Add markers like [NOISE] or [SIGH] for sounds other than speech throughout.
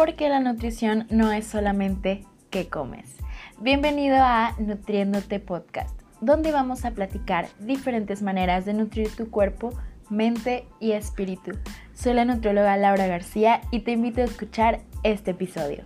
porque la nutrición no es solamente qué comes. Bienvenido a Nutriéndote Podcast, donde vamos a platicar diferentes maneras de nutrir tu cuerpo, mente y espíritu. Soy la nutrióloga Laura García y te invito a escuchar este episodio.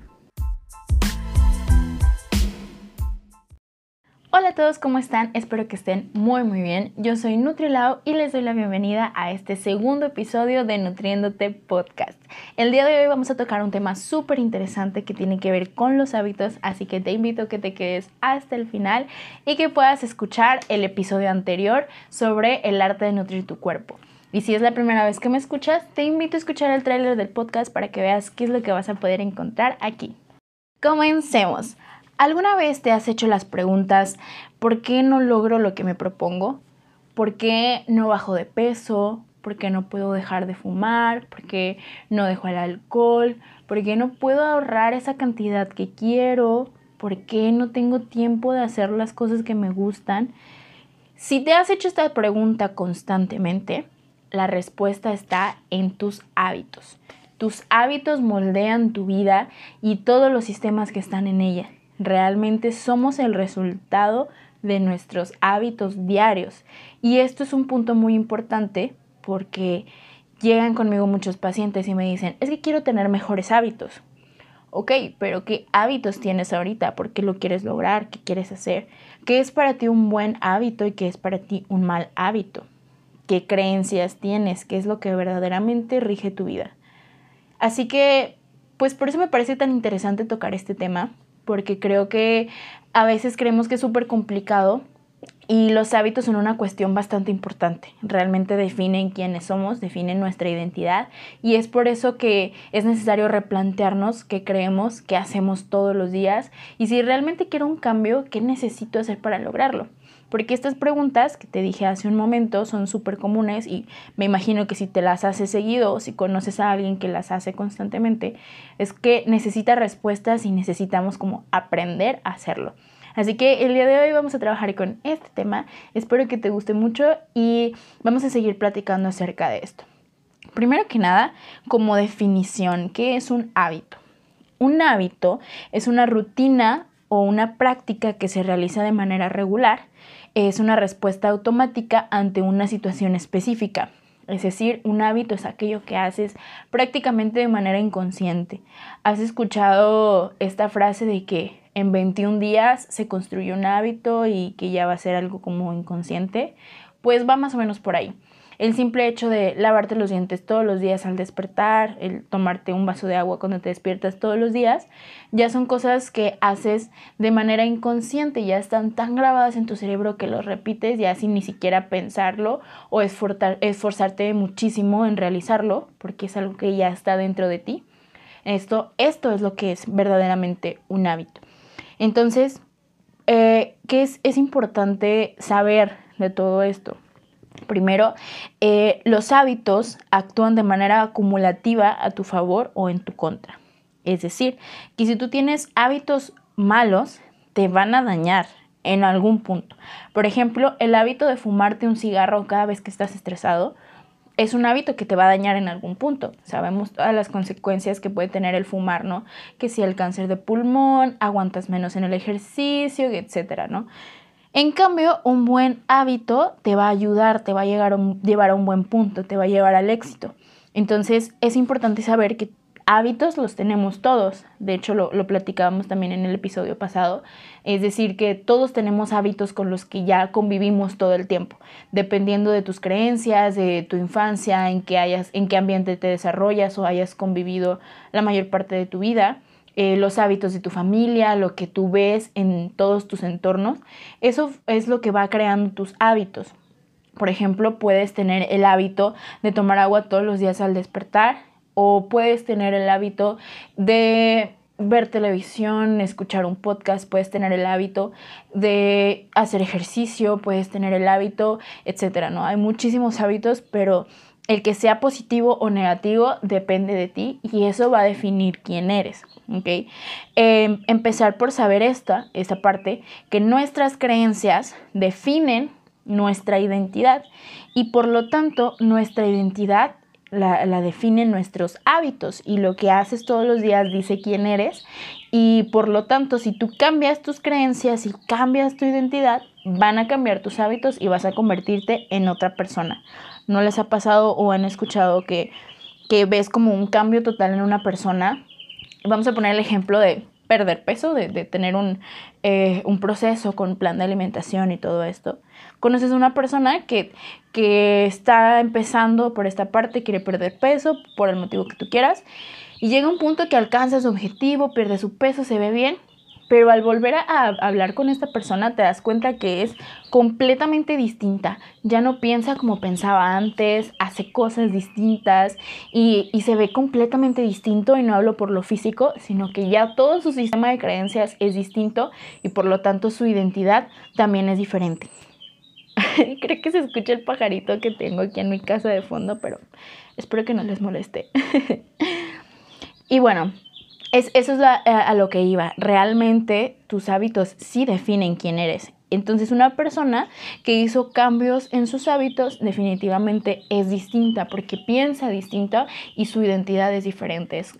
¿Cómo están? Espero que estén muy muy bien. Yo soy Nutrilao y les doy la bienvenida a este segundo episodio de Nutriéndote Podcast. El día de hoy vamos a tocar un tema súper interesante que tiene que ver con los hábitos, así que te invito a que te quedes hasta el final y que puedas escuchar el episodio anterior sobre el arte de nutrir tu cuerpo. Y si es la primera vez que me escuchas, te invito a escuchar el tráiler del podcast para que veas qué es lo que vas a poder encontrar aquí. Comencemos. ¿Alguna vez te has hecho las preguntas, ¿por qué no logro lo que me propongo? ¿Por qué no bajo de peso? ¿Por qué no puedo dejar de fumar? ¿Por qué no dejo el alcohol? ¿Por qué no puedo ahorrar esa cantidad que quiero? ¿Por qué no tengo tiempo de hacer las cosas que me gustan? Si te has hecho esta pregunta constantemente, la respuesta está en tus hábitos. Tus hábitos moldean tu vida y todos los sistemas que están en ella. Realmente somos el resultado de nuestros hábitos diarios. Y esto es un punto muy importante porque llegan conmigo muchos pacientes y me dicen, es que quiero tener mejores hábitos. Ok, pero ¿qué hábitos tienes ahorita? ¿Por qué lo quieres lograr? ¿Qué quieres hacer? ¿Qué es para ti un buen hábito y qué es para ti un mal hábito? ¿Qué creencias tienes? ¿Qué es lo que verdaderamente rige tu vida? Así que, pues por eso me parece tan interesante tocar este tema, porque creo que a veces creemos que es súper complicado y los hábitos son una cuestión bastante importante. Realmente definen quiénes somos, definen nuestra identidad y es por eso que es necesario replantearnos qué creemos, qué hacemos todos los días y si realmente quiero un cambio, qué necesito hacer para lograrlo. Porque estas preguntas que te dije hace un momento son súper comunes y me imagino que si te las haces seguido o si conoces a alguien que las hace constantemente, es que necesita respuestas y necesitamos como aprender a hacerlo. Así que el día de hoy vamos a trabajar con este tema. Espero que te guste mucho y vamos a seguir platicando acerca de esto. Primero que nada, como definición, ¿qué es un hábito? Un hábito es una rutina o una práctica que se realiza de manera regular es una respuesta automática ante una situación específica. Es decir, un hábito es aquello que haces prácticamente de manera inconsciente. ¿Has escuchado esta frase de que en 21 días se construye un hábito y que ya va a ser algo como inconsciente? Pues va más o menos por ahí. El simple hecho de lavarte los dientes todos los días al despertar, el tomarte un vaso de agua cuando te despiertas todos los días, ya son cosas que haces de manera inconsciente, ya están tan grabadas en tu cerebro que los repites ya sin ni siquiera pensarlo o esforzarte muchísimo en realizarlo, porque es algo que ya está dentro de ti. Esto, esto es lo que es verdaderamente un hábito. Entonces, eh, ¿qué es, es importante saber de todo esto? Primero, eh, los hábitos actúan de manera acumulativa a tu favor o en tu contra. Es decir, que si tú tienes hábitos malos, te van a dañar en algún punto. Por ejemplo, el hábito de fumarte un cigarro cada vez que estás estresado es un hábito que te va a dañar en algún punto. Sabemos todas las consecuencias que puede tener el fumar, ¿no? Que si el cáncer de pulmón, aguantas menos en el ejercicio, etcétera, ¿no? En cambio, un buen hábito te va a ayudar, te va a llevar a un buen punto, te va a llevar al éxito. Entonces es importante saber que hábitos los tenemos todos. De hecho, lo, lo, platicábamos también en el episodio pasado. Es decir, que todos tenemos hábitos con los que ya convivimos todo el tiempo, dependiendo de tus creencias, de tu infancia, en qué, hayas, en qué ambiente te desarrollas o hayas convivido la mayor parte de tu vida. Eh, los hábitos de tu familia, lo que tú ves en todos tus entornos, eso es lo que va creando tus hábitos. Por ejemplo, puedes tener el hábito de tomar agua todos los días al despertar o puedes tener el hábito de ver televisión, escuchar un podcast, puedes tener el hábito de hacer ejercicio, puedes tener el hábito, etcétera, ¿no? Hay muchísimos hábitos, pero el que sea positivo o negativo depende de ti y eso va a definir quién eres. ¿okay? Em, empezar por saber esta, esta parte, que nuestras creencias definen nuestra identidad y por lo tanto nuestra identidad la, la, definen nuestros hábitos y lo que haces todos los días dice quién eres y por lo tanto si tú cambias tus creencias y cambias tu identidad, van a cambiar tus hábitos y vas a convertirte en otra persona. ¿No les ha pasado o han escuchado que, que ves como un cambio total en una persona? Vamos a poner el ejemplo de perder peso, de, de tener un, eh, un, proceso con plan de alimentación y todo esto. Conoces a una persona que, que está empezando por esta parte, quiere perder peso por el motivo que tú quieras, y llega un punto que alcanza su objetivo, pierde su peso, se ve bien, pero al volver a hablar con esta persona te das cuenta que es completamente distinta. Ya no piensa como pensaba antes, hace cosas distintas y, y, se ve completamente distinto y no hablo por lo físico, sino que ya todo su sistema de creencias es distinto y por lo tanto su identidad también es diferente. [LAUGHS] Creo que se escucha el pajarito que tengo aquí en mi casa de fondo, pero espero que no les moleste. [LAUGHS] y bueno, es, eso es a, a lo que iba. Realmente tus hábitos sí definen quién eres. Entonces una persona que hizo cambios en sus hábitos definitivamente es distinta porque piensa distinta y su identidad es diferente, es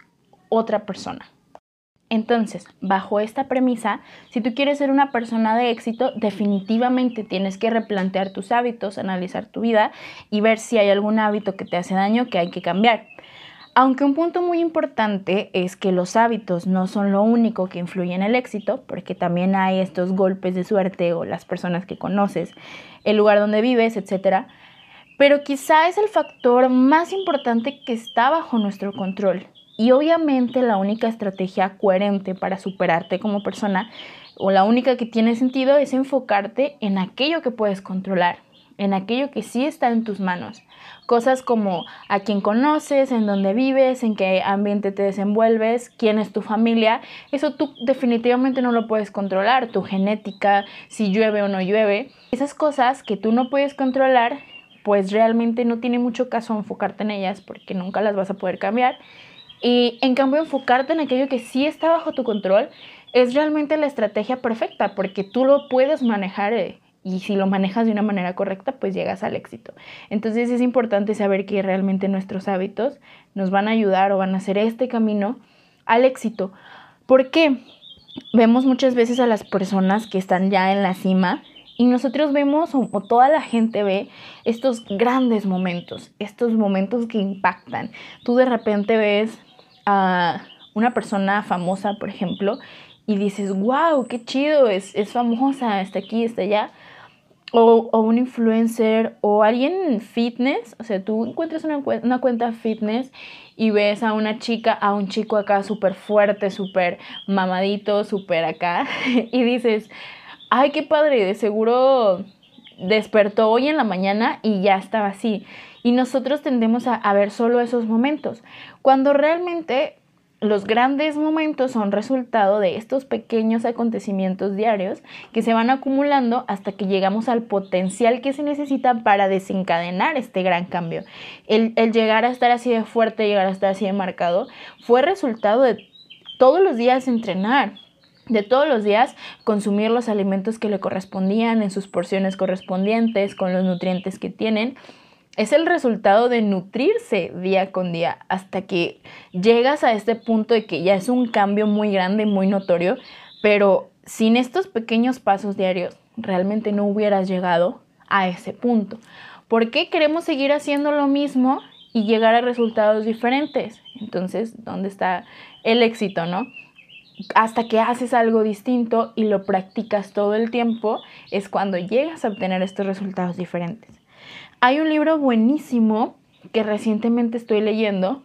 otra persona. Entonces, bajo esta premisa, si tú quieres ser una persona de éxito, definitivamente tienes que replantear tus hábitos, analizar tu vida y ver si hay algún hábito que te hace daño que hay que cambiar. Aunque un punto muy importante es que los hábitos no son lo único que influye en el éxito, porque también hay estos golpes de suerte o las personas que conoces, el lugar donde vives, etc. Pero quizá es el factor más importante que está bajo nuestro control. Y obviamente la única estrategia coherente para superarte como persona o la única que tiene sentido es enfocarte en aquello que puedes controlar, en aquello que sí está en tus manos. Cosas como a quién conoces, en dónde vives, en qué ambiente te desenvuelves, quién es tu familia. Eso tú definitivamente no lo puedes controlar. Tu genética, si llueve o no llueve. Esas cosas que tú no puedes controlar, pues realmente no tiene mucho caso enfocarte en ellas porque nunca las vas a poder cambiar. Y en cambio enfocarte en aquello que sí está bajo tu control es realmente la estrategia perfecta porque tú lo puedes manejar eh, y si lo manejas de una manera correcta, pues llegas al éxito. Entonces es importante saber que realmente nuestros hábitos nos van a ayudar o van a hacer este camino al éxito. ¿Por qué? Vemos muchas veces a las personas que están ya en la cima y nosotros vemos, o, toda la gente ve, estos grandes momentos, estos momentos que impactan. Tú de repente ves a una persona famosa, por ejemplo, y dices, wow, qué chido, es, es famosa, está aquí, está allá o, o, un influencer o alguien fitness, o sea, tú encuentras una, una cuenta fitness y ves a una chica, a un chico acá súper fuerte, súper mamadito, súper acá, [LAUGHS] y dices, ay, qué padre, de seguro despertó hoy en la mañana y ya estaba así. Y nosotros tendemos a, a ver solo esos momentos, cuando realmente los grandes momentos son resultado de estos pequeños acontecimientos diarios que se van acumulando hasta que llegamos al potencial que se necesita para desencadenar este gran cambio. El, llegar a estar así de fuerte, llegar a estar así de marcado, fue resultado de todos los días entrenar, de todos los días consumir los alimentos que le correspondían en sus porciones correspondientes, con los nutrientes que tienen es el resultado de nutrirse día con día hasta que llegas a este punto de que ya es un cambio muy grande, muy notorio, pero sin estos pequeños pasos diarios realmente no hubieras llegado a ese punto. ¿Por qué queremos seguir haciendo lo mismo y llegar a resultados diferentes? Entonces, ¿dónde está el éxito, no? Hasta que haces algo distinto y lo practicas todo el tiempo, es cuando llegas a obtener estos resultados diferentes. Hay un libro buenísimo que recientemente estoy leyendo,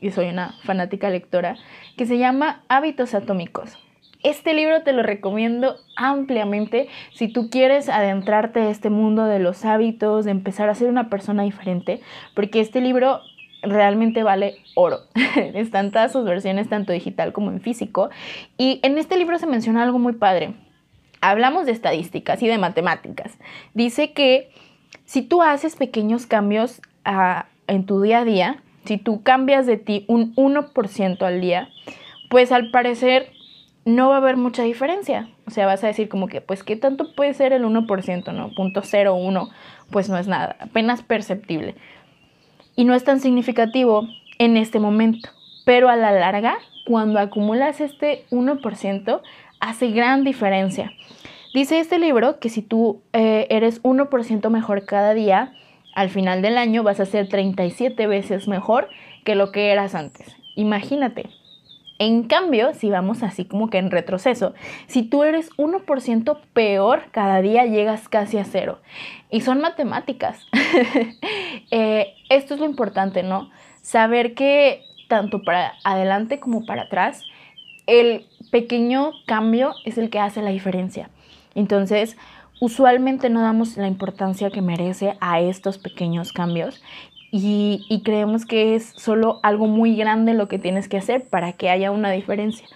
y soy una fanática lectora, que se llama Hábitos Atómicos. Este libro te lo recomiendo ampliamente si tú quieres adentrarte a este mundo de los hábitos, de empezar a ser una persona diferente, porque este libro realmente vale oro. Están todas sus versiones, tanto digital como en físico. Y en este libro se menciona algo muy padre. Hablamos de estadísticas y de matemáticas. Dice que si tú haces pequeños cambios ah, en tu día a día, si tú cambias de ti un 1% al día, pues al parecer no va a haber mucha diferencia. O sea, vas a decir como que, pues, ¿qué tanto puede ser el 1%, no? Punto 01, pues no es nada, apenas perceptible. y no es tan significativo en este momento, pero a la larga, cuando acumulas este 1%, hace gran diferencia. Dice este libro que si tú eh, eres 1% mejor cada día, al final del año vas a ser 37 veces mejor que lo que eras antes. Imagínate. En cambio, si vamos así como que en retroceso, si tú eres 1% peor cada día, llegas casi a cero. Y son matemáticas. [LAUGHS] Eh, esto es lo importante, ¿no? Saber que tanto para adelante como para atrás, el pequeño cambio es el que hace la diferencia. Entonces, usualmente no damos la importancia que merece a estos pequeños cambios y, creemos que es solo algo muy grande lo que tienes que hacer para que haya una diferencia.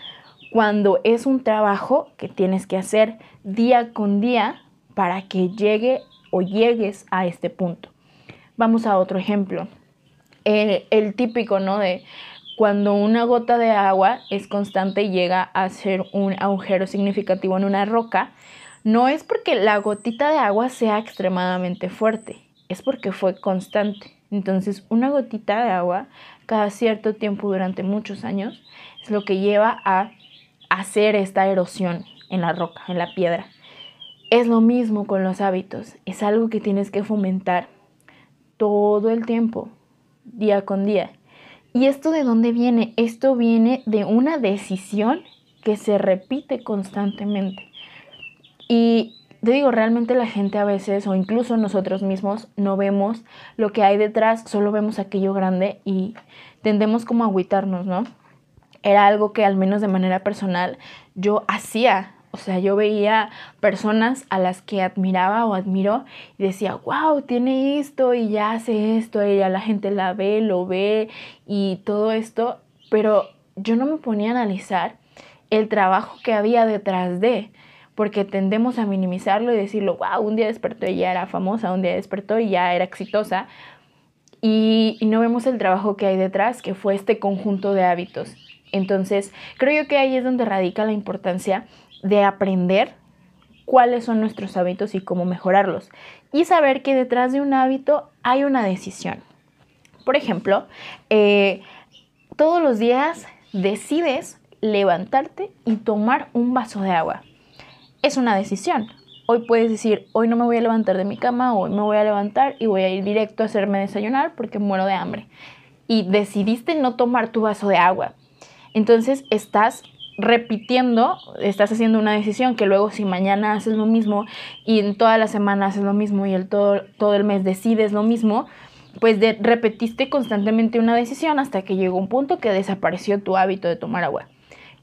Cuando es un trabajo que tienes que hacer día con día para que llegue o llegues a este punto. Vamos a otro ejemplo. El, típico, ¿no? De cuando una gota de agua es constante y llega a ser un agujero significativo en una roca, no es porque la gotita de agua sea extremadamente fuerte, es porque fue constante. Entonces, una gotita de agua cada cierto tiempo durante muchos años es lo que lleva a hacer esta erosión en la roca, en la piedra. Es lo mismo con los hábitos, es algo que tienes que fomentar todo el tiempo, día con día. ¿Y esto de dónde viene? Esto viene de una decisión que se repite constantemente. Y te digo, realmente la gente a veces, o incluso nosotros mismos, no vemos lo que hay detrás, solo vemos aquello grande y tendemos como a agüitarnos, ¿no? Era algo que al menos de manera personal yo hacía. O sea, yo veía personas a las que admiraba o admiro y decía, wow, tiene esto y ya hace esto, y ya la gente la ve, lo ve y todo esto, pero yo no me ponía a analizar el trabajo que había detrás de porque tendemos a minimizarlo y decirlo, wow, un día despertó y ya era famosa, un día despertó y ya era exitosa. Y, no vemos el trabajo que hay detrás, que fue este conjunto de hábitos. Entonces, creo yo que ahí es donde radica la importancia de aprender cuáles son nuestros hábitos y cómo mejorarlos. Y saber que detrás de un hábito hay una decisión. Por ejemplo, eh, todos los días decides levantarte y tomar un vaso de agua es una decisión. Hoy puedes decir, hoy no me voy a levantar de mi cama, hoy me voy a levantar y voy a ir directo a hacerme desayunar porque muero de hambre. Y decidiste no tomar tu vaso de agua. Entonces estás repitiendo, estás haciendo una decisión que luego si mañana haces lo mismo y en toda la semana haces lo mismo y el todo, todo el mes decides lo mismo, pues repetiste constantemente una decisión hasta que llegó un punto que desapareció tu hábito de tomar agua.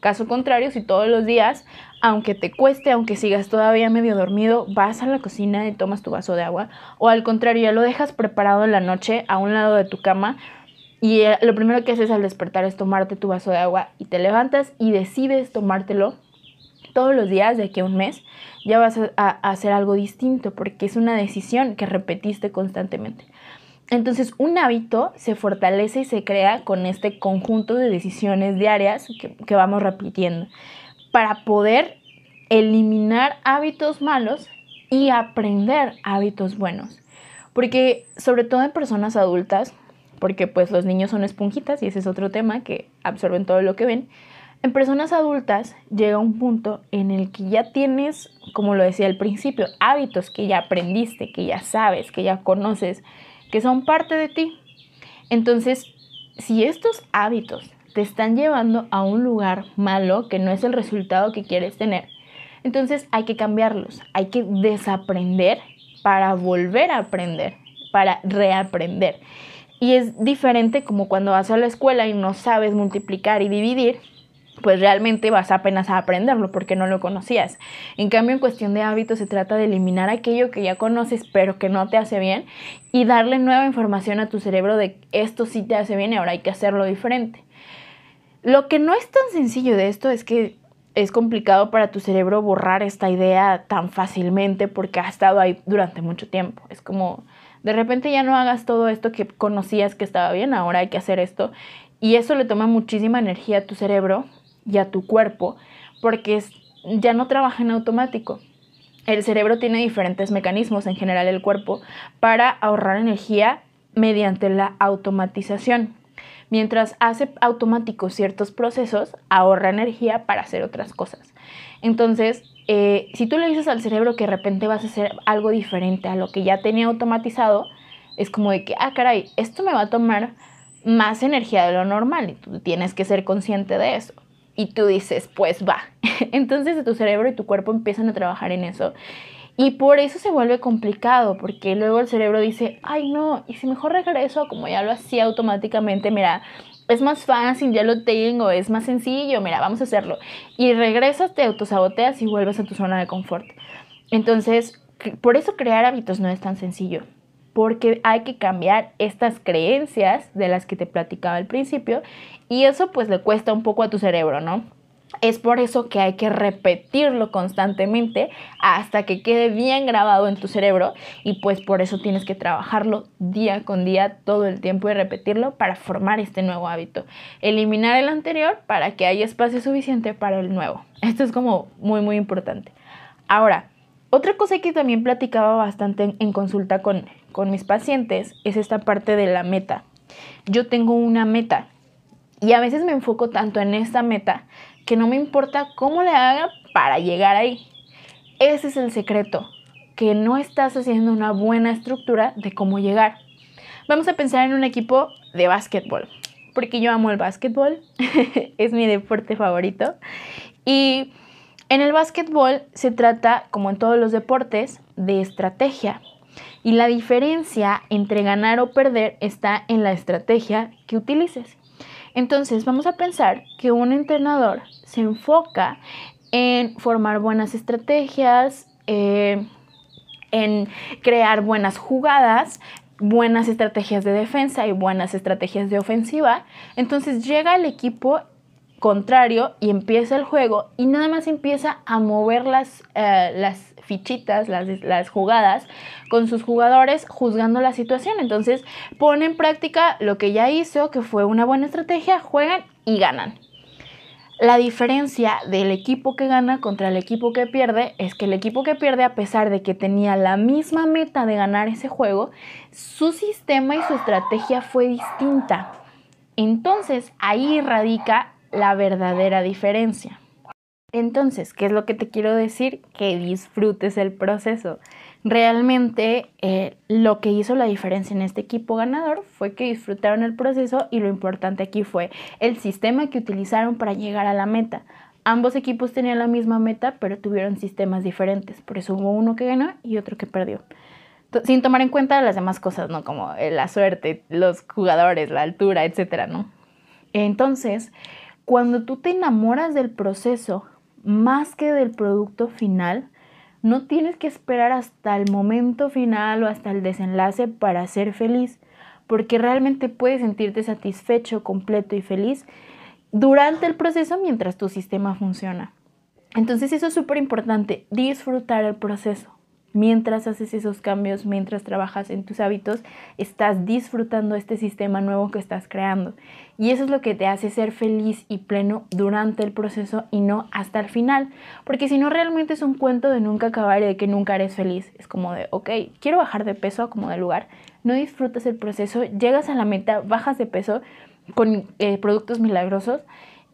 Caso contrario, si todos los días, aunque te cueste, aunque sigas todavía medio dormido, vas a la cocina y tomas tu vaso de agua, o al contrario, ya lo dejas preparado en la noche a un lado de tu cama y eh, lo primero que haces al despertar es tomarte tu vaso de agua y te levantas y decides tomártelo todos los días de aquí a un mes, ya vas a hacer algo distinto porque es una decisión que repetiste constantemente. Entonces, un hábito se fortalece y se crea con este conjunto de decisiones diarias que, vamos repitiendo para poder eliminar hábitos malos y aprender hábitos buenos. Porque sobre todo en personas adultas, porque pues los niños son esponjitas y ese es otro tema que absorben todo lo que ven, en personas adultas llega un punto en el que ya tienes, como lo decía al principio, hábitos que ya aprendiste, que ya sabes, que ya conoces, que son parte de ti. Entonces, si estos hábitos te están llevando a un lugar malo que no es el resultado que quieres tener, entonces hay que cambiarlos, hay que desaprender para volver a aprender, para reaprender. Y es diferente como cuando vas a la escuela y no sabes multiplicar y dividir, pues realmente vas apenas a aprenderlo porque no lo conocías. En cambio, en cuestión de hábitos se trata de eliminar aquello que ya conoces pero que no te hace bien y darle nueva información a tu cerebro de esto sí te hace bien y ahora hay que hacerlo diferente. Lo que no es tan sencillo de esto es que es complicado para tu cerebro borrar esta idea tan fácilmente porque ha estado ahí durante mucho tiempo. Es como de repente ya no hagas todo esto que conocías que estaba bien, ahora hay que hacer esto. Y eso le toma muchísima energía a tu cerebro y a tu cuerpo porque ya no trabaja en automático. El cerebro tiene diferentes mecanismos, en general el cuerpo, para ahorrar energía mediante la automatización. Mientras hace automáticos ciertos procesos, ahorra energía para hacer otras cosas. Entonces, eh, si tú le dices al cerebro que de repente vas a hacer algo diferente a lo que ya tenía automatizado, es como de que, ah, caray, esto me va a tomar más energía de lo normal y tú tienes que ser consciente de eso. Y tú dices, pues va. [LAUGHS] Entonces tu cerebro y tu cuerpo empiezan a trabajar en eso. Y por eso se vuelve complicado, porque luego el cerebro dice, ay no, y si mejor regreso como ya lo hacía automáticamente, mira, es más fácil, ya lo tengo, es más sencillo, mira, vamos a hacerlo. Y regresas, te autosaboteas y vuelves a tu zona de confort. Entonces, por eso crear hábitos no es tan sencillo, porque hay que cambiar estas creencias de las que te platicaba al principio y eso pues le cuesta un poco a tu cerebro, ¿no? Es por eso que hay que repetirlo constantemente hasta que quede bien grabado en tu cerebro y pues por eso tienes que trabajarlo día con día todo el tiempo y repetirlo para formar este nuevo hábito. Eliminar el anterior para que haya espacio suficiente para el nuevo. Esto es como muy muy importante. Ahora, otra cosa que también platicaba bastante en, consulta con, con mis pacientes es esta parte de la meta. Yo tengo una meta y a veces me enfoco tanto en esta meta que no me importa cómo le haga para llegar ahí. Ese es el secreto, que no estás haciendo una buena estructura de cómo llegar. Vamos a pensar en un equipo de básquetbol, porque yo amo el básquetbol, [LAUGHS] es mi deporte favorito. Y en el básquetbol se trata, como en todos los deportes, de estrategia. Y la diferencia entre ganar o perder está en la estrategia que utilices. Entonces vamos a pensar que un entrenador se enfoca en formar buenas estrategias, eh, en crear buenas jugadas, buenas estrategias de defensa y buenas estrategias de ofensiva. Entonces llega el equipo contrario y empieza el juego y nada más empieza a mover las, eh, las fichitas, las, las, jugadas con sus jugadores juzgando la situación. Entonces pone en práctica lo que ya hizo, que fue una buena estrategia, juegan y ganan. La diferencia del equipo que gana contra el equipo que pierde es que el equipo que pierde, a pesar de que tenía la misma meta de ganar ese juego, su sistema y su estrategia fue distinta. Entonces ahí radica la verdadera diferencia. Entonces, ¿qué es lo que te quiero decir? Que disfrutes el proceso. Realmente eh, lo que hizo la diferencia en este equipo ganador fue que disfrutaron el proceso y lo importante aquí fue el sistema que utilizaron para llegar a la meta. Ambos equipos tenían la misma meta, pero tuvieron sistemas diferentes. Por eso hubo uno que ganó y otro que perdió. Sin tomar en cuenta las demás cosas, ¿no? Como eh, la suerte, los jugadores, la altura, etcétera, ¿no? Entonces, cuando tú te enamoras del proceso más que del producto final, no tienes que esperar hasta el momento final o hasta el desenlace para ser feliz, porque realmente puedes sentirte satisfecho, completo y feliz durante el proceso mientras tu sistema funciona. Entonces eso es súper importante, disfrutar el proceso mientras haces esos cambios, mientras trabajas en tus hábitos, estás disfrutando este sistema nuevo que estás creando. Y eso es lo que te hace ser feliz y pleno durante el proceso y no hasta el final. Porque si no, realmente es un cuento de nunca acabar y de que nunca eres feliz. Es como de, ok, quiero bajar de peso como de lugar. No disfrutas el proceso, llegas a la meta, bajas de peso con eh, productos milagrosos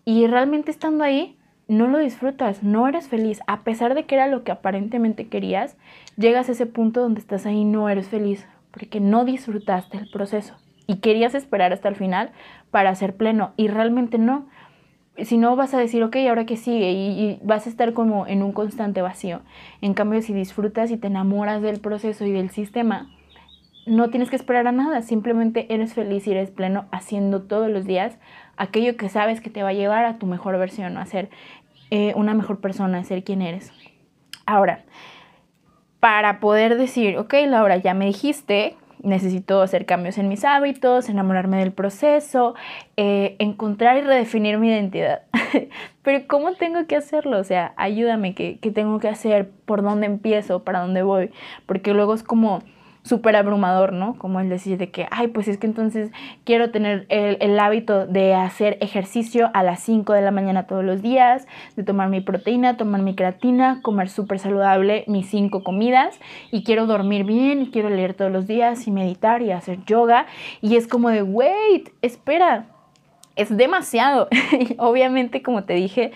y realmente estando ahí no lo disfrutas, no eres feliz, a pesar de que era lo que aparentemente querías, llegas a ese punto donde estás ahí no eres feliz, porque no disfrutaste el proceso y querías esperar hasta el final para ser pleno y realmente no. Si no vas a decir, ok, ahora que sigue y, vas a estar como en un constante vacío. En cambio, si disfrutas y te enamoras del proceso y del sistema, no tienes que esperar a nada, simplemente eres feliz y eres pleno haciendo todos los días aquello que sabes que te va a llevar a tu mejor versión, a ser eh, una mejor persona, a ser quien eres. Ahora, para poder decir, ok, Laura, ya me dijiste, necesito hacer cambios en mis hábitos, enamorarme del proceso, eh, encontrar y redefinir mi identidad. [LAUGHS] Pero ¿cómo tengo que hacerlo? O sea, ayúdame, ¿qué, ¿qué, tengo que hacer? ¿Por dónde empiezo? ¿Para dónde voy? Porque luego es como súper abrumador, ¿no? Como el decir de que, ay, pues es que entonces quiero tener el, hábito de hacer ejercicio a las 5 de la mañana todos los días, de tomar mi proteína, tomar mi creatina, comer súper saludable mis cinco comidas y quiero dormir bien y quiero leer todos los días y meditar y hacer yoga. Y es como de, wait, espera, es demasiado. [LAUGHS] Obviamente, como te dije,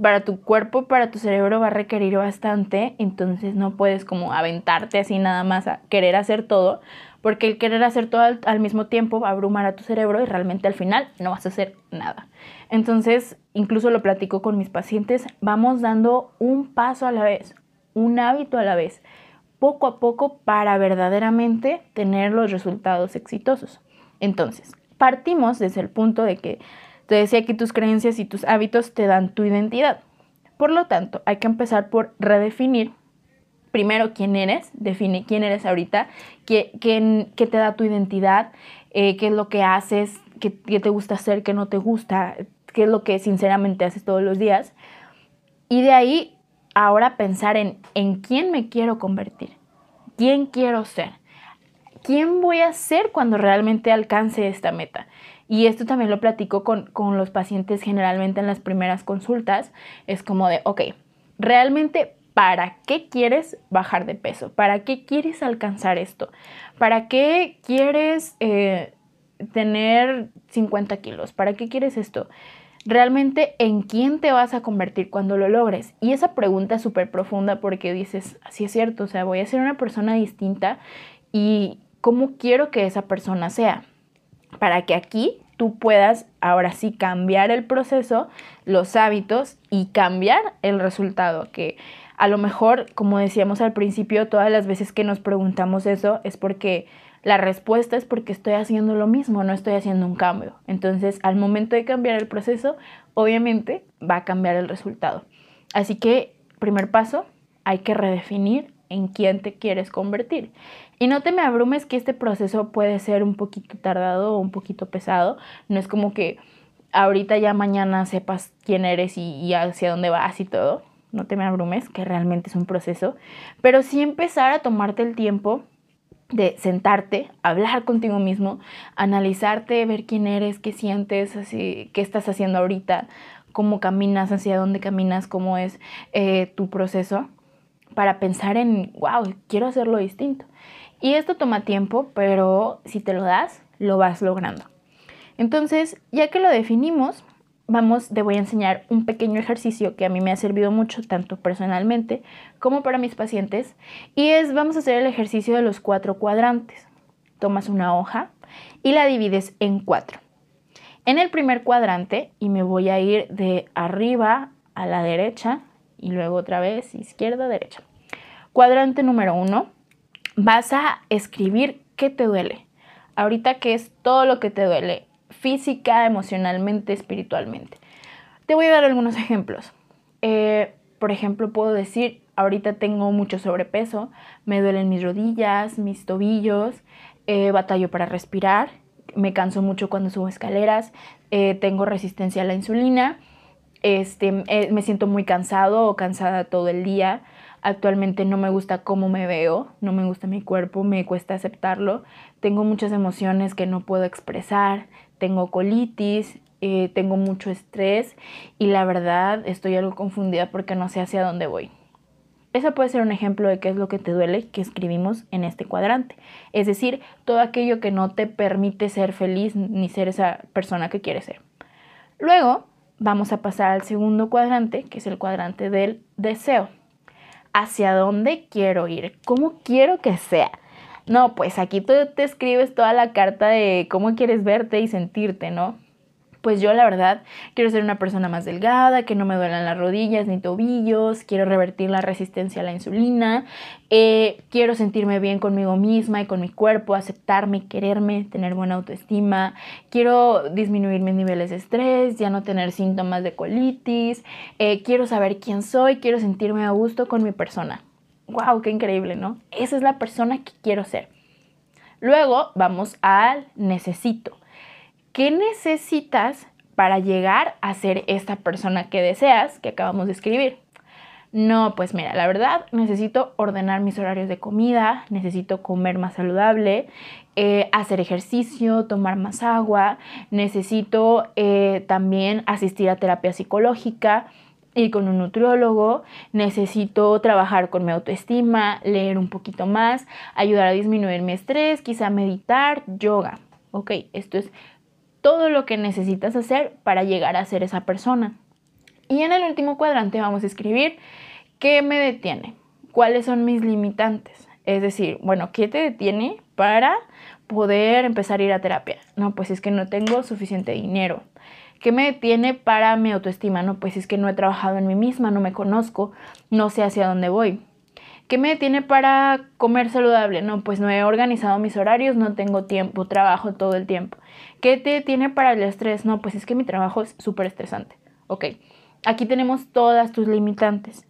para tu cuerpo, para tu cerebro va a requerir bastante, entonces no puedes como aventarte así nada más a querer hacer todo, porque el querer hacer todo al, mismo tiempo va a abrumar a tu cerebro y realmente al final no vas a hacer nada. Entonces, incluso lo platico con mis pacientes, vamos dando un paso a la vez, un hábito a la vez, poco a poco para verdaderamente tener los resultados exitosos. Entonces, partimos desde el punto de que te decía que tus creencias y tus hábitos te dan tu identidad. Por lo tanto, hay que empezar por redefinir primero quién eres, define quién eres ahorita, qué, qué, te da tu identidad, eh, qué es lo que haces, qué, te gusta hacer, qué no te gusta, qué es lo que sinceramente haces todos los días. Y de ahí ahora pensar en, en quién me quiero convertir, quién quiero ser, quién voy a ser cuando realmente alcance esta meta. Y esto también lo platico con, los pacientes generalmente en las primeras consultas. Es como de, ok, realmente ¿Para qué quieres bajar de peso? ¿Para qué quieres alcanzar esto? ¿Para qué quieres eh, tener 50 kilos? ¿Para qué quieres esto? Realmente, ¿en quién te vas a convertir cuando lo logres? Y esa pregunta es súper profunda porque dices, así es cierto, o sea, voy a ser una persona distinta y ¿cómo quiero que esa persona sea? para que aquí tú puedas ahora sí cambiar el proceso, los hábitos y cambiar el resultado, que a lo mejor, como decíamos al principio, todas las veces que nos preguntamos eso es porque la respuesta es porque estoy haciendo lo mismo, no estoy haciendo un cambio. Entonces, al momento de cambiar el proceso, obviamente va a cambiar el resultado. Así que, primer paso, hay que redefinir en quién te quieres convertir. Y no te me abrumes que este proceso puede ser un poquito tardado o un poquito pesado. No es como que ahorita ya mañana sepas quién eres y, hacia dónde vas y todo. No te me abrumes, que realmente es un proceso. Pero sí empezar a tomarte el tiempo de sentarte, hablar contigo mismo, analizarte, ver quién eres, qué sientes, así, qué estás haciendo ahorita, cómo caminas, hacia dónde caminas, cómo es eh, tu proceso para pensar en, wow, quiero hacerlo distinto. Y esto toma tiempo, pero si te lo das, lo vas logrando. Entonces, ya que lo definimos, vamos, te voy a enseñar un pequeño ejercicio que a mí me ha servido mucho, tanto personalmente como para mis pacientes. Y es, vamos a hacer el ejercicio de los cuatro cuadrantes. Tomas una hoja y la divides en cuatro. En el primer cuadrante, y me voy a ir de arriba a la derecha, y luego otra vez izquierda, derecha. Cuadrante número uno, vas a escribir qué te duele. Ahorita qué es todo lo que te duele, física, emocionalmente, espiritualmente. Te voy a dar algunos ejemplos. Eh, por ejemplo, puedo decir, ahorita tengo mucho sobrepeso, me duelen mis rodillas, mis tobillos, eh, batallo para respirar, me canso mucho cuando subo escaleras, eh, tengo resistencia a la insulina este, eh, me siento muy cansado o cansada todo el día. Actualmente no me gusta cómo me veo, no me gusta mi cuerpo, me cuesta aceptarlo. Tengo muchas emociones que no puedo expresar, tengo colitis, eh, tengo mucho estrés y la verdad estoy algo confundida porque no sé hacia dónde voy. Ese puede ser un ejemplo de qué es lo que te duele que escribimos en este cuadrante. Es decir, todo aquello que no te permite ser feliz ni ser esa persona que quieres ser. Luego, vamos a pasar al segundo cuadrante, que es el cuadrante del deseo. ¿Hacia dónde quiero ir? ¿Cómo quiero que sea? No, pues aquí tú te escribes toda la carta de cómo quieres verte y sentirte, ¿no? Pues yo la verdad quiero ser una persona más delgada, que no me duelan las rodillas ni tobillos, quiero revertir la resistencia a la insulina, eh, quiero sentirme bien conmigo misma y con mi cuerpo, aceptarme, quererme, tener buena autoestima, quiero disminuir mis niveles de estrés, ya no tener síntomas de colitis, eh, quiero saber quién soy, quiero sentirme a gusto con mi persona. ¡Wow! ¡Qué increíble, ¿no? Esa es la persona que quiero ser. Luego vamos al necesito. ¿Qué necesitas para llegar a ser esta persona que deseas, que acabamos de escribir? No, pues mira, la verdad necesito ordenar mis horarios de comida, necesito comer más saludable, eh, hacer ejercicio, tomar más agua, necesito eh, también asistir a terapia psicológica, ir con un nutriólogo, necesito trabajar con mi autoestima, leer un poquito más, ayudar a disminuir mi estrés, quizá meditar, yoga. Ok, esto es todo lo que necesitas hacer para llegar a ser esa persona. Y en el último cuadrante vamos a escribir qué me detiene, cuáles son mis limitantes. Es decir, bueno, ¿qué te detiene para poder empezar a ir a terapia? No, pues es que no tengo suficiente dinero. ¿Qué me detiene para mi autoestima? No, pues es que no he trabajado en mí misma, no me conozco, no sé hacia dónde voy. ¿Qué me detiene para comer saludable? No, pues no he organizado mis horarios, no tengo tiempo, trabajo todo el tiempo. ¿Qué te detiene para el estrés? No, pues es que mi trabajo es súper estresante. Ok, aquí tenemos todas tus limitantes.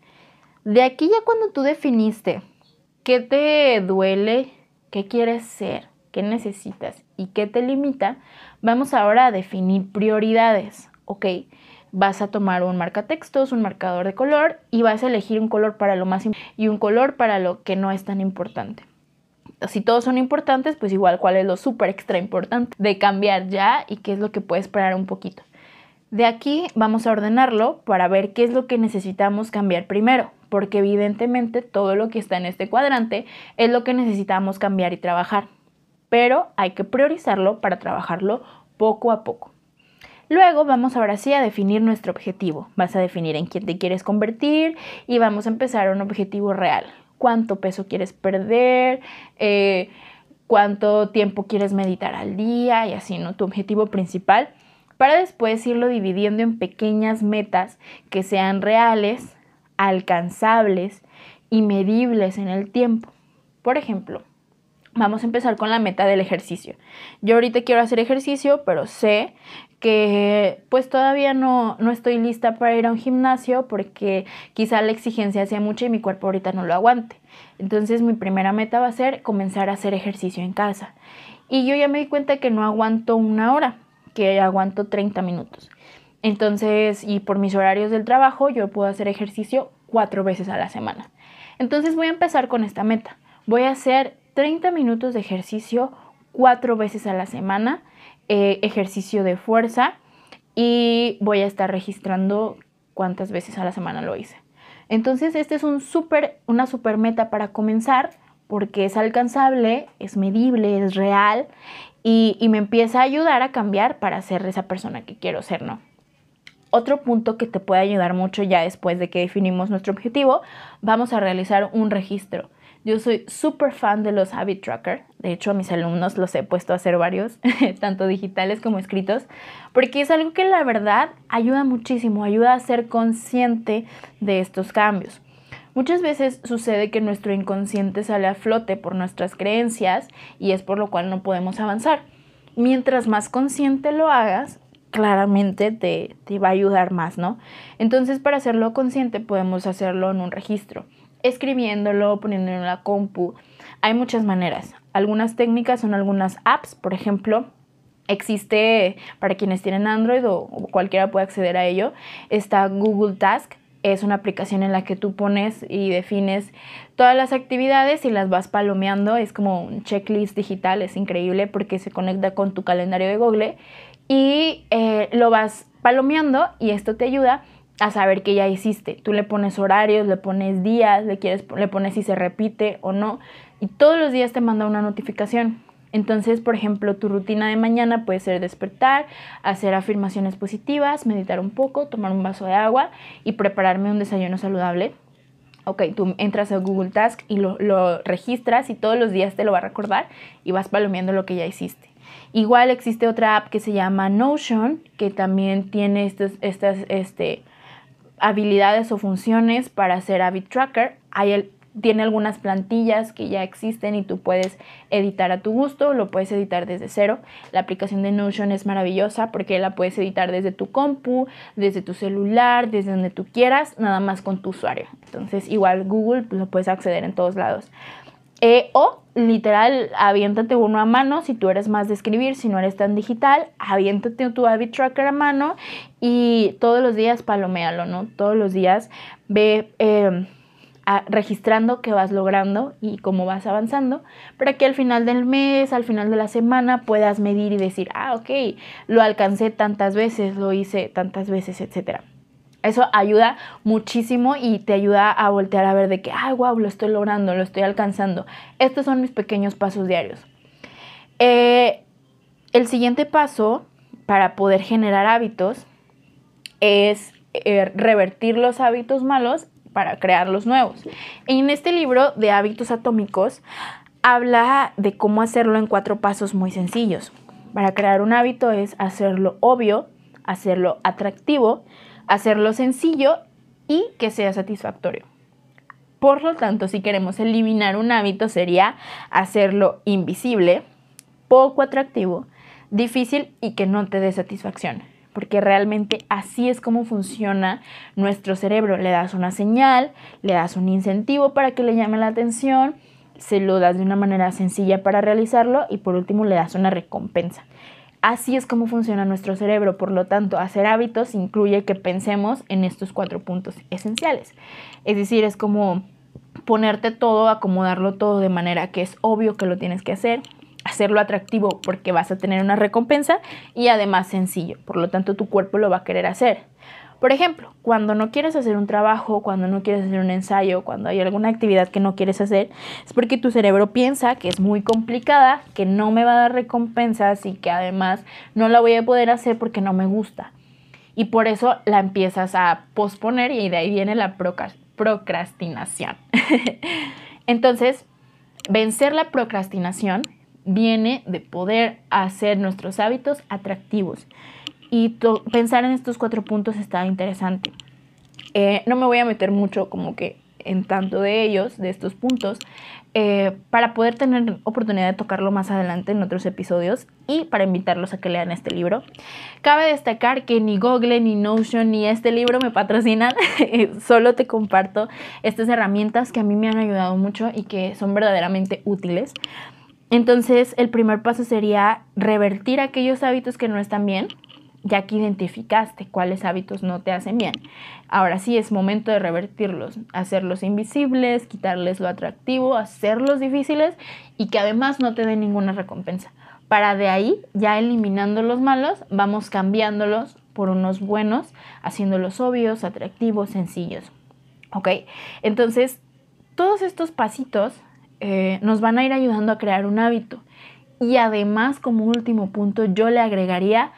De aquí ya cuando tú definiste qué te duele, qué quieres ser, qué necesitas y qué te limita, vamos ahora a definir prioridades. Ok, vas a tomar un marcatextos, un marcador de color y vas a elegir un color para lo más y un color para lo que no es tan importante. Si todos son importantes, pues igual cuál es lo súper extra importante de cambiar ya y qué es lo que puedes esperar un poquito. De aquí vamos a ordenarlo para ver qué es lo que necesitamos cambiar primero, porque evidentemente todo lo que está en este cuadrante es lo que necesitamos cambiar y trabajar, pero hay que priorizarlo para trabajarlo poco a poco. Luego vamos ahora sí a definir nuestro objetivo. Vas a definir en quién te quieres convertir y vamos a empezar un objetivo real. ¿Cuánto peso quieres perder? Eh, ¿Cuánto tiempo quieres meditar al día? Y así, ¿no? Tu objetivo principal para después irlo dividiendo en pequeñas metas que sean reales, alcanzables y medibles en el tiempo. Por ejemplo, vamos a empezar con la meta del ejercicio. Yo ahorita quiero hacer ejercicio, pero sé que pues todavía no, no estoy lista para ir a un gimnasio porque quizá la exigencia sea mucha y mi cuerpo ahorita no lo aguante. Entonces mi primera meta va a ser comenzar a hacer ejercicio en casa. Y yo ya me di cuenta que no aguanto una hora que aguanto 30 minutos. Entonces, y por mis horarios del trabajo, yo puedo hacer ejercicio cuatro veces a la semana. Entonces voy a empezar con esta meta. Voy a hacer 30 minutos de ejercicio cuatro veces a la semana, eh, ejercicio de fuerza, y voy a estar registrando cuántas veces a la semana lo hice. Entonces, este es un super, una super meta para comenzar porque es alcanzable, es medible, es real y, me empieza a ayudar a cambiar para ser esa persona que quiero ser, ¿no? Otro punto que te puede ayudar mucho ya después de que definimos nuestro objetivo, vamos a realizar un registro. Yo soy súper fan de los habit tracker. De hecho, a mis alumnos los he puesto a hacer varios, [LAUGHS] tanto digitales como escritos, porque es algo que la verdad ayuda muchísimo, ayuda a ser consciente de estos cambios. Muchas veces sucede que nuestro inconsciente sale a flote por nuestras creencias y es por lo cual no podemos avanzar. Mientras más consciente lo hagas, claramente te, te va a ayudar más, ¿no? Entonces, para hacerlo consciente, podemos hacerlo en un registro, escribiéndolo, poniéndolo en la compu. Hay muchas maneras. Algunas técnicas son algunas apps, por ejemplo, existe para quienes tienen Android o, cualquiera puede acceder a ello, está Google Task es una aplicación en la que tú pones y defines todas las actividades y las vas palomeando. Es como un checklist digital, es increíble porque se conecta con tu calendario de Google y eh, lo vas palomeando y esto te ayuda a saber que ya hiciste. Tú le pones horarios, le pones días, le, quieres, le pones si se repite o no y todos los días te manda una notificación. Entonces, por ejemplo, tu rutina de mañana puede ser despertar, hacer afirmaciones positivas, meditar un poco, tomar un vaso de agua y prepararme un desayuno saludable. Ok, tú entras a Google Task y lo, registras y todos los días te lo va a recordar y vas palomeando lo que ya hiciste. Igual existe otra app que se llama Notion, que también tiene estas, estas este, habilidades o funciones para hacer habit tracker. Hay tiene algunas plantillas que ya existen y tú puedes editar a tu gusto, lo puedes editar desde cero. La aplicación de Notion es maravillosa porque la puedes editar desde tu compu, desde tu celular, desde donde tú quieras, nada más con tu usuario. Entonces igual Google pues, lo puedes acceder en todos lados. Eh, o literal, aviéntate uno a mano si tú eres más de escribir, si no eres tan digital, aviéntate tu habit tracker a mano y todos los días paloméalo, ¿no? Todos los días ve eh, registrando qué vas logrando y cómo vas avanzando para que al final del mes, al final de la semana puedas medir y decir, ah, ok, lo alcancé tantas veces, lo hice tantas veces, etcétera. Eso ayuda muchísimo y te ayuda a voltear a ver de que, ah, wow, lo estoy logrando, lo estoy alcanzando. Estos son mis pequeños pasos diarios. Eh, el siguiente paso para poder generar hábitos es eh, revertir los hábitos malos para crear los nuevos. En este libro de hábitos atómicos habla de cómo hacerlo en cuatro pasos muy sencillos. Para crear un hábito es hacerlo obvio, hacerlo atractivo, hacerlo sencillo y que sea satisfactorio. Por lo tanto, si queremos eliminar un hábito sería hacerlo invisible, poco atractivo, difícil y que no te dé satisfacción. Porque realmente así es como funciona nuestro cerebro. Le das una señal, le das un incentivo para que le llame la atención, se lo das de una manera sencilla para realizarlo y por último le das una recompensa. Así es como funciona nuestro cerebro, por lo tanto, hacer hábitos incluye que pensemos en estos cuatro puntos esenciales. Es decir, es como ponerte todo, acomodarlo todo de manera que es obvio que lo tienes que hacer, hacerlo atractivo porque vas a tener una recompensa y además sencillo, por lo tanto tu cuerpo lo va a querer hacer. Por ejemplo, cuando no quieres hacer un trabajo, cuando no quieres hacer un ensayo, cuando hay alguna actividad que no quieres hacer, es porque tu cerebro piensa que es muy complicada, que no me va a dar recompensas y que además no la voy a poder hacer porque no me gusta. Y por eso la empiezas a posponer y de ahí viene la procrastinación. [LAUGHS] Entonces, vencer la procrastinación viene de poder hacer nuestros hábitos atractivos. Y pensar en estos cuatro puntos está interesante. Eh, no me voy a meter mucho como que en tanto de ellos, de estos puntos, eh, para poder tener oportunidad de tocarlo más adelante en otros episodios y para invitarlos a que lean este libro. Cabe destacar que ni Google, ni Notion, ni este libro me patrocinan, [LAUGHS] solo te comparto estas herramientas que a mí me han ayudado mucho y que son verdaderamente útiles. Entonces, el primer paso sería revertir aquellos hábitos que no están bien, ya que identificaste cuáles hábitos no te hacen bien. Ahora sí es momento de revertirlos, hacerlos invisibles, quitarles lo atractivo, hacerlos difíciles y que además no te den ninguna recompensa. Para de ahí, ya eliminando los malos, vamos cambiándolos por unos buenos, haciéndolos obvios, atractivos, sencillos. ¿Ok? Entonces, todos estos pasitos eh, nos van a ir ayudando a crear un hábito. Y además, como último punto, yo le agregaría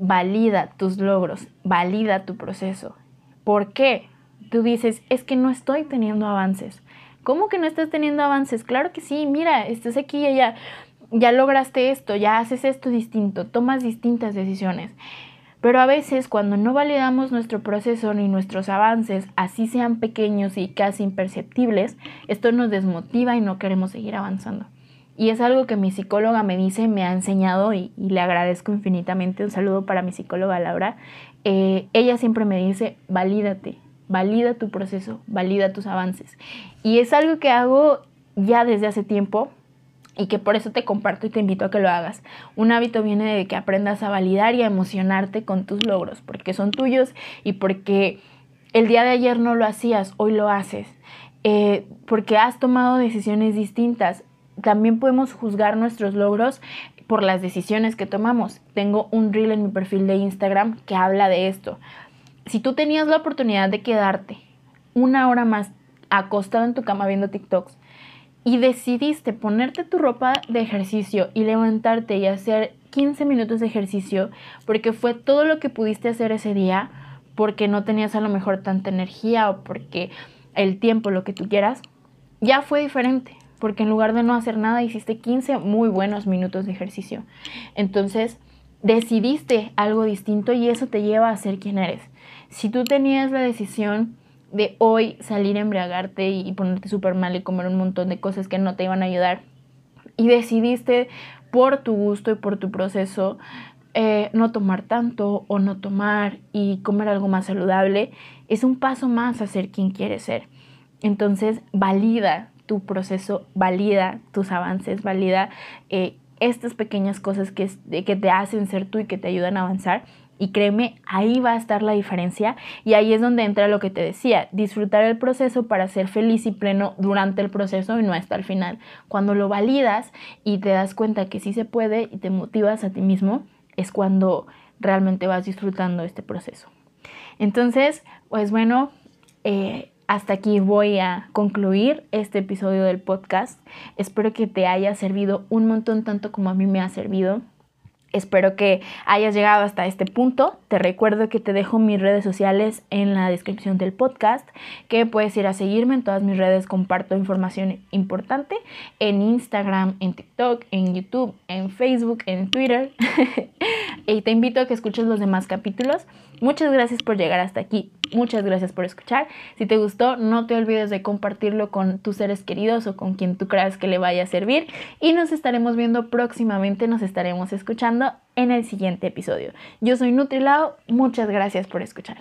valida tus logros, valida tu proceso. ¿Por qué? Tú dices, es que no estoy teniendo avances. ¿Cómo que no estás teniendo avances? Claro que sí, mira, estás aquí y ya, ya lograste esto, ya haces esto distinto, tomas distintas decisiones. Pero a veces cuando no validamos nuestro proceso ni nuestros avances, así sean pequeños y casi imperceptibles, esto nos desmotiva y no queremos seguir avanzando. Y es algo que mi psicóloga me dice, me ha enseñado y, le agradezco infinitamente. Un saludo para mi psicóloga Laura. Eh, ella siempre me dice, valídate, valida tu proceso, valida tus avances. Y es algo que hago ya desde hace tiempo y que por eso te comparto y te invito a que lo hagas. Un hábito viene de que aprendas a validar y a emocionarte con tus logros, porque son tuyos y porque el día de ayer no lo hacías, hoy lo haces. Eh, porque has tomado decisiones distintas, también podemos juzgar nuestros logros por las decisiones que tomamos. Tengo un reel en mi perfil de Instagram que habla de esto. Si tú tenías la oportunidad de quedarte una hora más acostado en tu cama viendo TikToks y decidiste ponerte tu ropa de ejercicio y levantarte y hacer 15 minutos de ejercicio porque fue todo lo que pudiste hacer ese día, porque no tenías a lo mejor tanta energía o porque el tiempo, lo que tú quieras, ya fue diferente porque en lugar de no hacer nada hiciste 15 muy buenos minutos de ejercicio. Entonces, decidiste algo distinto y eso te lleva a ser quien eres. Si tú tenías la decisión de hoy salir a embriagarte y ponerte súper mal y comer un montón de cosas que no te iban a ayudar y decidiste por tu gusto y por tu proceso eh, no tomar tanto o no tomar y comer algo más saludable, es un paso más a ser quien quieres ser. Entonces, valida tu proceso, valida tus avances, valida eh, estas pequeñas cosas que, que te hacen ser tú y que te ayudan a avanzar. Y créeme, ahí va a estar la diferencia y ahí es donde entra lo que te decía, disfrutar el proceso para ser feliz y pleno durante el proceso y no hasta el final. Cuando lo validas y te das cuenta que sí se puede y te motivas a ti mismo, es cuando realmente vas disfrutando este proceso. Entonces, pues bueno, eh, hasta aquí voy a concluir este episodio del podcast. Espero que te haya servido un montón tanto como a mí me ha servido. Espero que hayas llegado hasta este punto. Te recuerdo que te dejo mis redes sociales en la descripción del podcast, que puedes ir a seguirme en todas mis redes, comparto información importante en Instagram, en TikTok, en YouTube, en Facebook, en Twitter. [LAUGHS] y te invito a que escuches los demás capítulos. Muchas gracias por llegar hasta aquí. Muchas gracias por escuchar. Si te gustó, no te olvides de compartirlo con tus seres queridos o con quien tú creas que le vaya a servir. Y nos estaremos viendo próximamente, nos estaremos escuchando en el siguiente episodio. Yo soy Nutrilao, muchas gracias por escuchar.